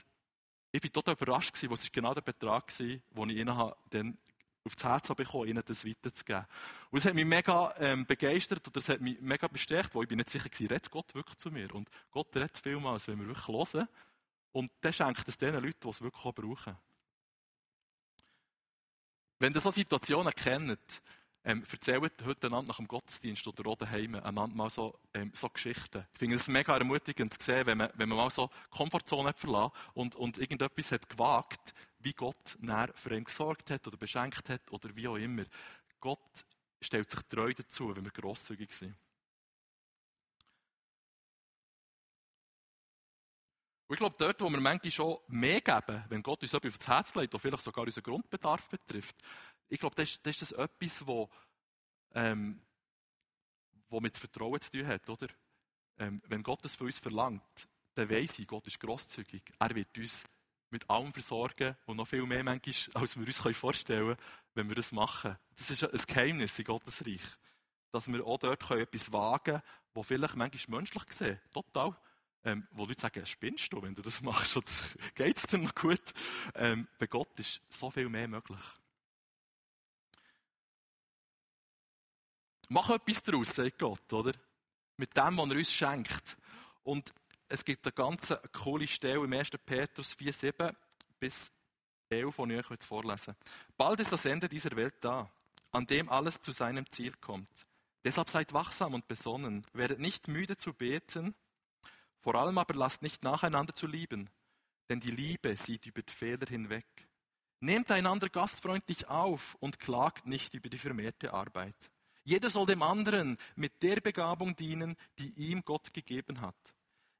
ich war total überrascht gewesen, was genau der Betrag war, den ich ihnen dann aufs Herz bekommen ihnen das weiterzugeben. Und es hat mich mega ähm, begeistert und es hat mich mega bestärkt, weil ich bin nicht sicher war, redet Gott wirklich zu mir. Und Gott redet vielmals, wenn wir wirklich hören. Und der schenkt es den Leuten, die es wirklich auch brauchen. Wenn ihr so Situationen kennt, ähm, erzählt heute einander nach dem Gottesdienst oder auch daheim einander mal so, ähm, so Geschichten. Ich finde es mega ermutigend zu sehen, wenn man, wenn man mal so Komfortzone hat verlassen und, und irgendetwas hat gewagt, wie Gott näher für ihn gesorgt hat oder beschenkt hat oder wie auch immer. Gott stellt sich treu dazu, wenn wir grosszügig sind. Und ich glaube, dort, wo wir manchmal schon mehr geben, wenn Gott uns etwas aufs Herz legt, oder vielleicht sogar unseren Grundbedarf betrifft, ich glaube, das ist, das etwas, wo, ähm, wo mit Vertrauen zu tun hat, oder? Ähm, wenn Gott das von uns verlangt, dann weiss ich, Gott ist grosszügig. Er wird uns mit allem versorgen und noch viel mehr manchmal, als wir uns vorstellen können, wenn wir das machen. Das ist ein Geheimnis in Gottes Reich. Dass wir auch dort etwas wagen können, wo vielleicht manchmal menschlich gesehen total, ähm, wo Leute sagen, spinnst du, wenn du das machst, oder geht es dir noch gut? Ähm, bei Gott ist so viel mehr möglich. Mach etwas daraus, sagt Gott, oder? Mit dem, was er uns schenkt. Und es gibt eine ganz coole Stelle im 1. Petrus 4, 7 bis 11, die ich euch vorlesen Bald ist das Ende dieser Welt da, an dem alles zu seinem Ziel kommt. Deshalb seid wachsam und besonnen, werdet nicht müde zu beten, vor allem aber lasst nicht nacheinander zu lieben, denn die Liebe sieht über die Fehler hinweg. Nehmt einander gastfreundlich auf und klagt nicht über die vermehrte Arbeit. Jeder soll dem anderen mit der Begabung dienen, die ihm Gott gegeben hat.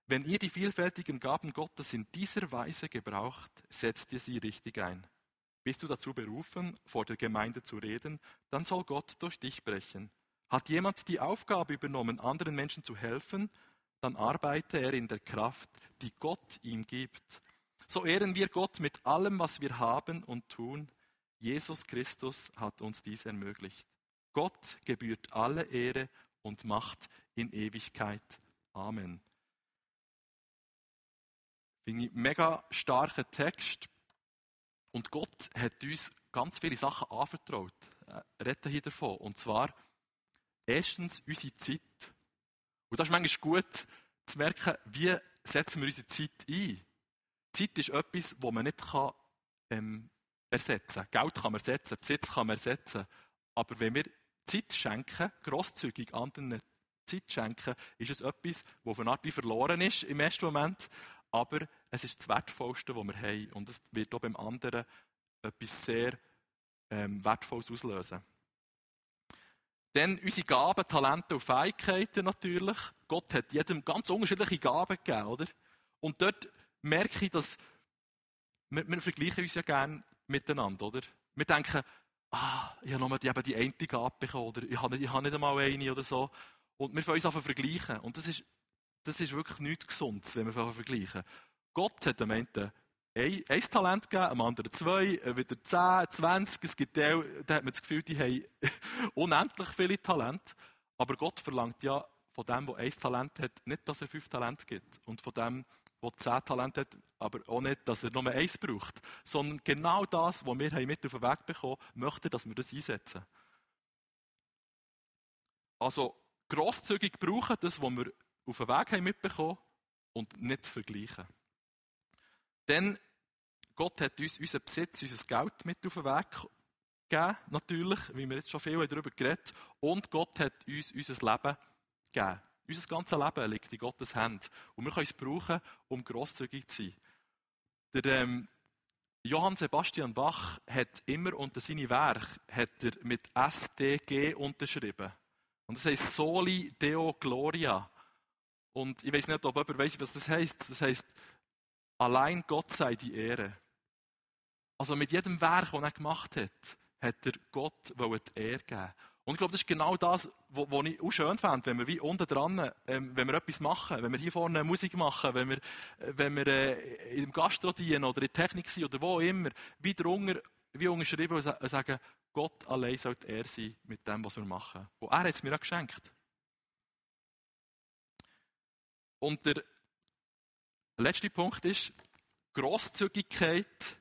Wenn ihr die vielfältigen Gaben Gottes in dieser Weise gebraucht, setzt ihr sie richtig ein. Bist du dazu berufen, vor der Gemeinde zu reden, dann soll Gott durch dich brechen. Hat jemand die Aufgabe übernommen, anderen Menschen zu helfen, dann arbeite er in der Kraft, die Gott ihm gibt. So ehren wir Gott mit allem, was wir haben und tun. Jesus Christus hat uns dies ermöglicht. Gott gebührt alle Ehre und Macht in Ewigkeit. Amen. Finde ich mega starker Text. Und Gott hat uns ganz viele Sachen anvertraut. Äh, reden hier davon. Und zwar, erstens unsere Zeit. Und das ist manchmal gut zu merken, wie setzen wir unsere Zeit ein. Zeit ist etwas, das man nicht kann, ähm, ersetzen kann. Geld kann man ersetzen, Besitz kann man ersetzen. Aber wenn wir Zeit schenken, grosszügig anderen Zeit schenken, ist es etwas, das eine Art verloren ist im ersten Moment, aber es ist das Wertvollste, was wir haben. Und es wird auch beim anderen etwas sehr ähm, Wertvolles auslösen. Dann unsere Gaben, Talente und Fähigkeiten natürlich. Gott hat jedem ganz unterschiedliche Gaben gegeben, oder? Und dort merke ich, dass wir, wir vergleichen uns ja gerne miteinander, oder? Wir denken, ah, ich habe nur die, die eine Gabe bekommen, oder ich habe, nicht, ich habe nicht einmal eine oder so. Und wir fangen uns vergleichen. Und das ist, das ist wirklich nichts Gesundes, wenn wir vergleichen. Gott hat am Ende ein, ein Talent gegeben, am anderen zwei, äh, wieder zehn, zwanzig. Es gibt die, da hat man das Gefühl, die haben unendlich viele Talente. Aber Gott verlangt ja von dem, der ein Talent hat, nicht, dass er fünf Talente gibt. Und von dem, der zehn Talente hat, aber auch nicht, dass er nur eins braucht. Sondern genau das, was wir mit auf den Weg bekommen möchte er, dass wir das einsetzen. Also, grosszügig brauchen, das, was wir auf den Weg haben mitbekommen und nicht vergleichen. Denn Gott hat uns unseren Besitz, unser Geld mit auf den Weg gegeben, natürlich, wie wir jetzt schon viel darüber geredet haben. Und Gott hat uns unser Leben gegeben. Unser ganzes Leben liegt in Gottes Hand. Und wir können es brauchen, um grosszügig zu sein. Der ähm, Johann Sebastian Bach hat immer unter seine Werk hat er mit SDG unterschrieben. Und das heißt Soli Deo Gloria. Und ich weiß nicht, ob jemand weiß, was das heißt. Das heißt Allein Gott sei die Ehre. Also mit jedem Werk, das er gemacht hat, hat er Gott die Ehre geben. Und ich glaube, das ist genau das, was ich auch schön fände, wenn wir wie unten dran, ähm, wenn wir etwas machen, wenn wir hier vorne Musik machen, wenn wir, äh, wenn wir äh, im Gastro dienen oder in der Technik sind oder wo immer, wie drunter, wie unterschrieben und sagen, Gott allein soll die Ehre sein mit dem, was wir machen. Und er hat es mir auch geschenkt. Und der letzte Punkt ist, Grosszügigkeit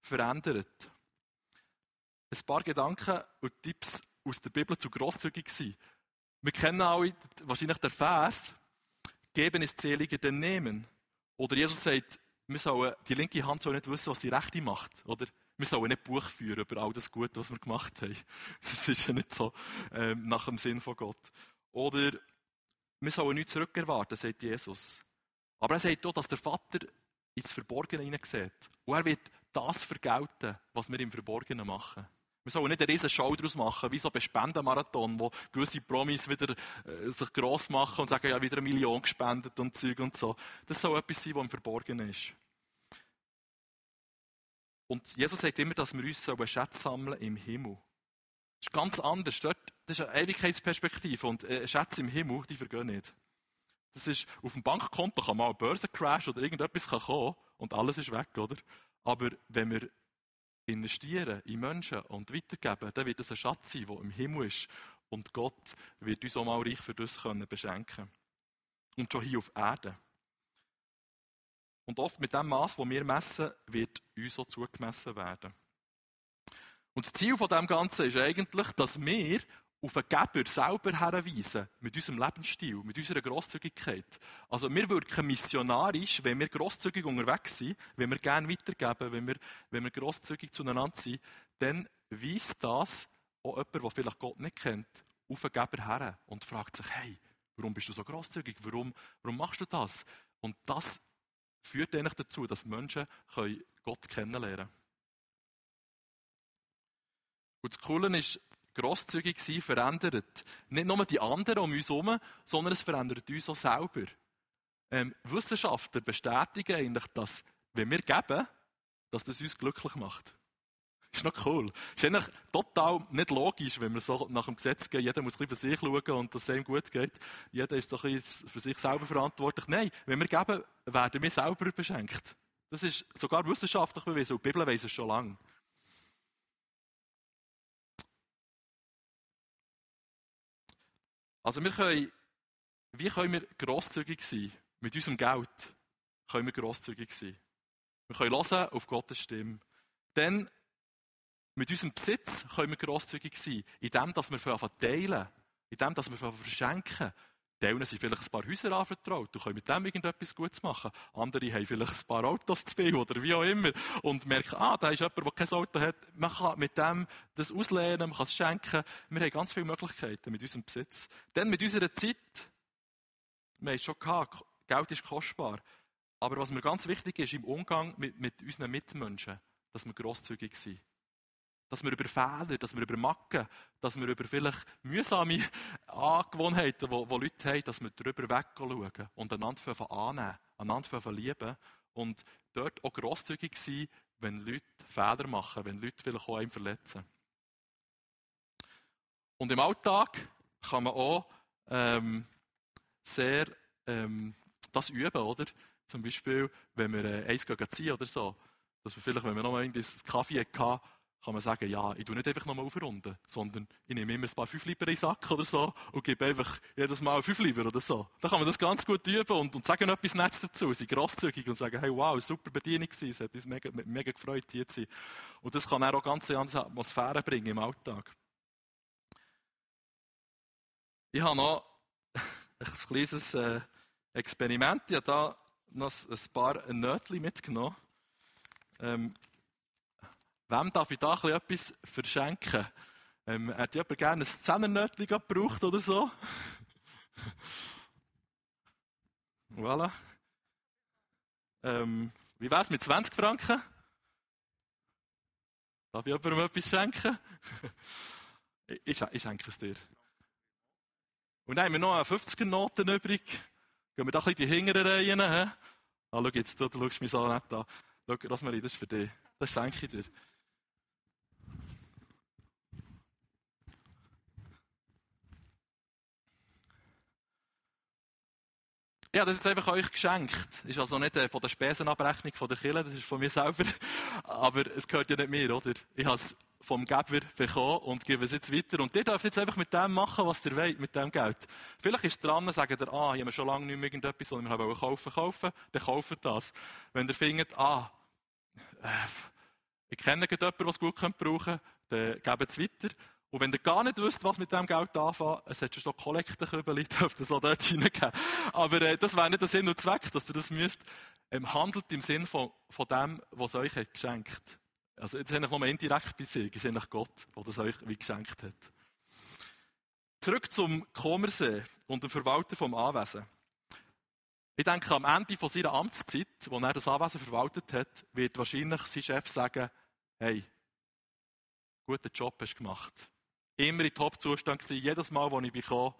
verändert. Ein paar Gedanken und Tipps aus der Bibel zu grosszügig sein. Wir kennen alle wahrscheinlich den Vers, geben ist seliger denn nehmen. Oder Jesus sagt, wir sollen, die linke Hand soll nicht wissen, was die rechte macht. Oder? Wir sollen nicht Buch führen über all das Gute, was wir gemacht haben. Das ist ja nicht so ähm, nach dem Sinn von Gott. Oder wir sollen nichts zurückerwarten, sagt Jesus. Aber er sagt auch, dass der Vater ins Verborgene hineinsieht. Und er wird das vergelten, was wir im Verborgenen machen. Wir sollen nicht eine riesen Show daraus machen, wie so ein Spendenmarathon, wo gewisse Promis wieder äh, sich gross machen und sagen, ja, wieder eine Million gespendet und Zeug und so. Das soll etwas sein, was im Verborgenen ist. Und Jesus sagt immer, dass wir uns einen Schatz sammeln im Himmel. Das ist ganz anders. Dort, das ist eine Ewigkeitsperspektive und äh, Schätze im Himmel, die vergehen nicht. Das ist, auf dem Bankkonto kann mal ein Börsencrash oder irgendetwas kommen und alles ist weg, oder? Aber wenn wir investieren in Menschen und weitergeben, dann wird es ein Schatz sein, der im Himmel ist. Und Gott wird uns auch mal reich für das können beschenken. Und schon hier auf Erde. Und oft mit dem Maß, das wir messen, wird uns auch zugemessen werden. Und das Ziel von dem Ganzen ist eigentlich, dass wir auf den Geber selber herweisen, mit unserem Lebensstil, mit unserer Grosszügigkeit. Also wir wirken missionarisch, wenn wir grosszügig unterwegs sind, wenn wir gerne weitergeben, wenn wir, wenn wir grosszügig zueinander sind, dann weist das auch jemand, der vielleicht Gott nicht kennt, auf den Geber her und fragt sich, hey, warum bist du so grosszügig? Warum, warum machst du das? Und das führt eigentlich dazu, dass Menschen Gott kennenlernen können. Und das Coole ist, grosszügig sein verändert nicht nur die anderen um uns herum, sondern es verändert uns auch selber. Ähm, Wissenschaftler bestätigen eigentlich, dass, wenn wir geben, dass das uns glücklich macht. Ist noch cool. Ist eigentlich total nicht logisch, wenn wir so nach dem Gesetz gehen, jeder muss ein bisschen für sich schauen und dass es ihm gut geht. Jeder ist so ein bisschen für sich selber verantwortlich. Nein, wenn wir geben, werden wir selber beschenkt. Das ist sogar wissenschaftlich bewiesen die Bibel weiss es schon lange. Also wir können, wie können wir grosszügig sein? Mit unserem Geld können wir grosszügig sein. Wir können hören auf Gottes Stimme. Dann, mit unserem Besitz können wir grosszügig sein, indem dass wir teilen, indem dass wir verschenken. Teilen sind vielleicht ein paar Häuser anvertraut und können mit dem irgendetwas Gutes machen. Andere haben vielleicht ein paar Autos zu viel oder wie auch immer und merken, ah, da ist jemand, der kein Auto hat. Man kann mit dem das auslehnen, man kann es schenken. Wir haben ganz viele Möglichkeiten mit unserem Besitz. Dann mit unserer Zeit. Wir haben es schon gehabt, Geld ist kostbar. Aber was mir ganz wichtig ist im Umgang mit, mit unseren Mitmenschen, dass wir grosszügig sind. Dass wir über Fehler, dass wir über Macken, dass wir über vielleicht mühsame Angewohnheiten, die, Leute haben, dass wir darüber wegschauen und einander annehmen, einander lieben und dort auch grosszügig sein, wenn Leute Fehler machen, wenn Leute vielleicht auch einen verletzen. Und im Alltag kann man auch ähm, sehr ähm, das üben, oder? Zum Beispiel, wenn wir äh, eins ziehen oder so, dass wir vielleicht, wenn wir noch mal einen Kaffee hatten, kann man sagen, ja, ich tue nicht einfach nochmal aufrunden, sondern ich nehme immer ein paar 5 Lieber in den Sack oder so und gebe einfach jedes Mal 5 Lieber oder so. Da kann man das ganz gut üben und, und sagen etwas Nettes dazu, sind grosszügig und sagen, hey, wow, super Bedienung gewesen, es hat uns mega, mega gefreut, hier zu sein. Und das kann auch ganz andere Atmosphäre bringen im Alltag. Ich habe noch ein kleines äh, Experiment. Ich habe da noch ein paar Nötchen mitgenommen. Ähm, Wem darf ich da etwas verschenken? Ähm, hat jemand gerne ein Zehnernötchen gebraucht oder so? voilà. Ähm, wie wär's mit 20 Franken? Darf ich jemandem etwas schenken? ich, ich, schenke es dir. Und dann haben wir noch 50er-Noten übrig. Gehen wir da ein bisschen die hinteren Reihen. Ah, schau jetzt, du, du schaust mich so nett an. Schau, Rosmarie, das ist für dich. Das schenke ich dir. Ja, das ist einfach euch geschenkt. Ist also nicht äh, von der Spesenabrechnung von der Kirche, das ist von mir selber. Aber es gehört ja nicht mir, oder? Ich habe es vom Geber bekommen und gebe es jetzt weiter. Und ihr dürft jetzt einfach mit dem machen, was ihr wollt, mit dem Geld. Vielleicht ist dran, sagen ihr, ah, ich habe schon lange nicht mehr irgendetwas, sondern wir wollen kaufen, kaufen, dann kauft das. Wenn ihr findet, ah, äh, ich kenne jemanden, der es gut brauchen könnte, dann gebt es weiter. Und wenn ihr gar nicht wisst, was mit dem Geld anfangen, es hat schon so Kollektenkübel, dürft ihr so dort hineingeben. Aber äh, das wäre nicht der Sinn und Zweck, dass ihr das müsst. Ähm, handelt im Sinn von, von dem, was euch hat geschenkt. Also jetzt eigentlich nur indirekt Beziehung, ist eigentlich Gott, der das euch wie geschenkt hat. Zurück zum Kommersee und dem Verwalter vom Anwesen. Ich denke, am Ende von seiner Amtszeit, wo er das Anwesen verwaltet hat, wird wahrscheinlich sein Chef sagen, hey, guten Job hast du gemacht immer in Top-Zustand gewesen. Jedes Mal, als ich bekam,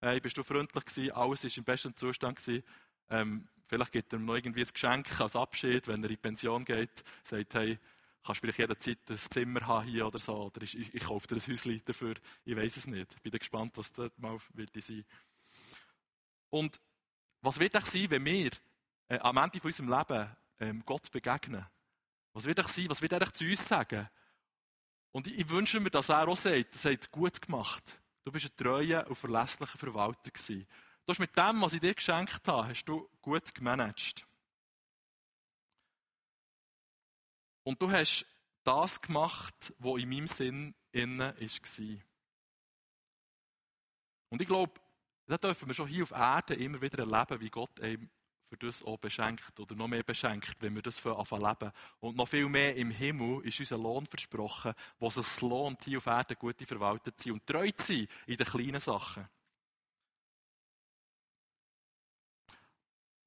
hey, bist du freundlich gewesen, alles war im besten Zustand gewesen. Ähm, vielleicht gibt er ihm noch irgendwie ein Geschenk als Abschied, wenn er in Pension geht, sagt, hey, kannst vielleicht jederzeit ein Zimmer haben hier oder so, oder ich, ich, ich kaufe dir ein Häuschen dafür, ich weiß es nicht. Ich bin gespannt, was dort mal wird sein. Und was wird es sein, wenn wir äh, am Ende von unserem Leben ähm, Gott begegnen? Was wird es sein, was wird er zu uns sagen? Und ich wünsche mir, dass er auch sagt, das hat gut gemacht. Du bist ein treuer und verlässlicher Verwalter gewesen. Du hast mit dem, was ich dir geschenkt habe, hast du gut gemanagt. Und du hast das gemacht, was in meinem Sinn innen war. Und ich glaube, da dürfen wir schon hier auf Erden immer wieder erleben, wie Gott einem für das auch beschenkt oder noch mehr beschenkt, wenn wir das für leben. Und noch viel mehr im Himmel ist unser Lohn versprochen, was es lohnt, hier auf Erden gute verwaltet zu sein und treu zu sein in den kleinen Sachen.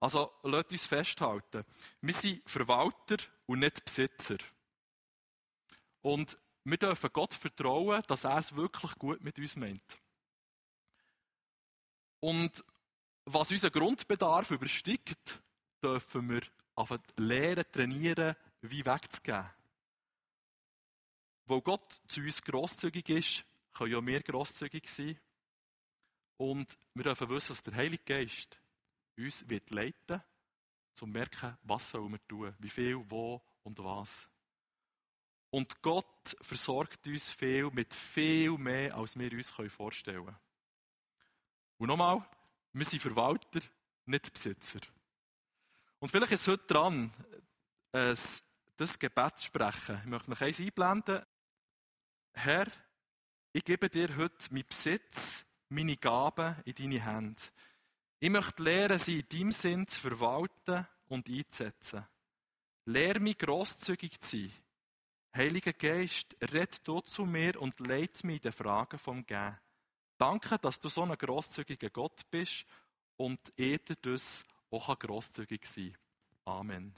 Also, lasst uns festhalten. Wir sind Verwalter und nicht Besitzer. Und wir dürfen Gott vertrauen, dass er es wirklich gut mit uns meint. Und was unseren Grundbedarf übersteigt, dürfen wir auf lernen, trainieren, wie wegzugeben. Wo Gott zu uns grosszügig ist, können ja wir grosszügig sein. Und wir dürfen wissen, dass der Heilige Geist uns wird leiten, zu merken, was sollen wir tun, wie viel, wo und was. Und Gott versorgt uns viel mit viel mehr, als wir uns vorstellen können. Und nochmal, wir sind Verwalter, nicht Besitzer. Und vielleicht ist es heute dran, das Gebet zu sprechen. Ich möchte noch eins einblenden. Herr, ich gebe dir heute meinen Besitz, meine Gaben in deine Hände. Ich möchte lernen, sie in deinem Sinn zu verwalten und einzusetzen. Lehr mich grosszügig zu sein. Heiliger Geist, red du zu mir und leite mich in den Fragen vom Gehen. Danke, dass du so ein grosszügiger Gott bist und er das auch grosszügig sein. Amen.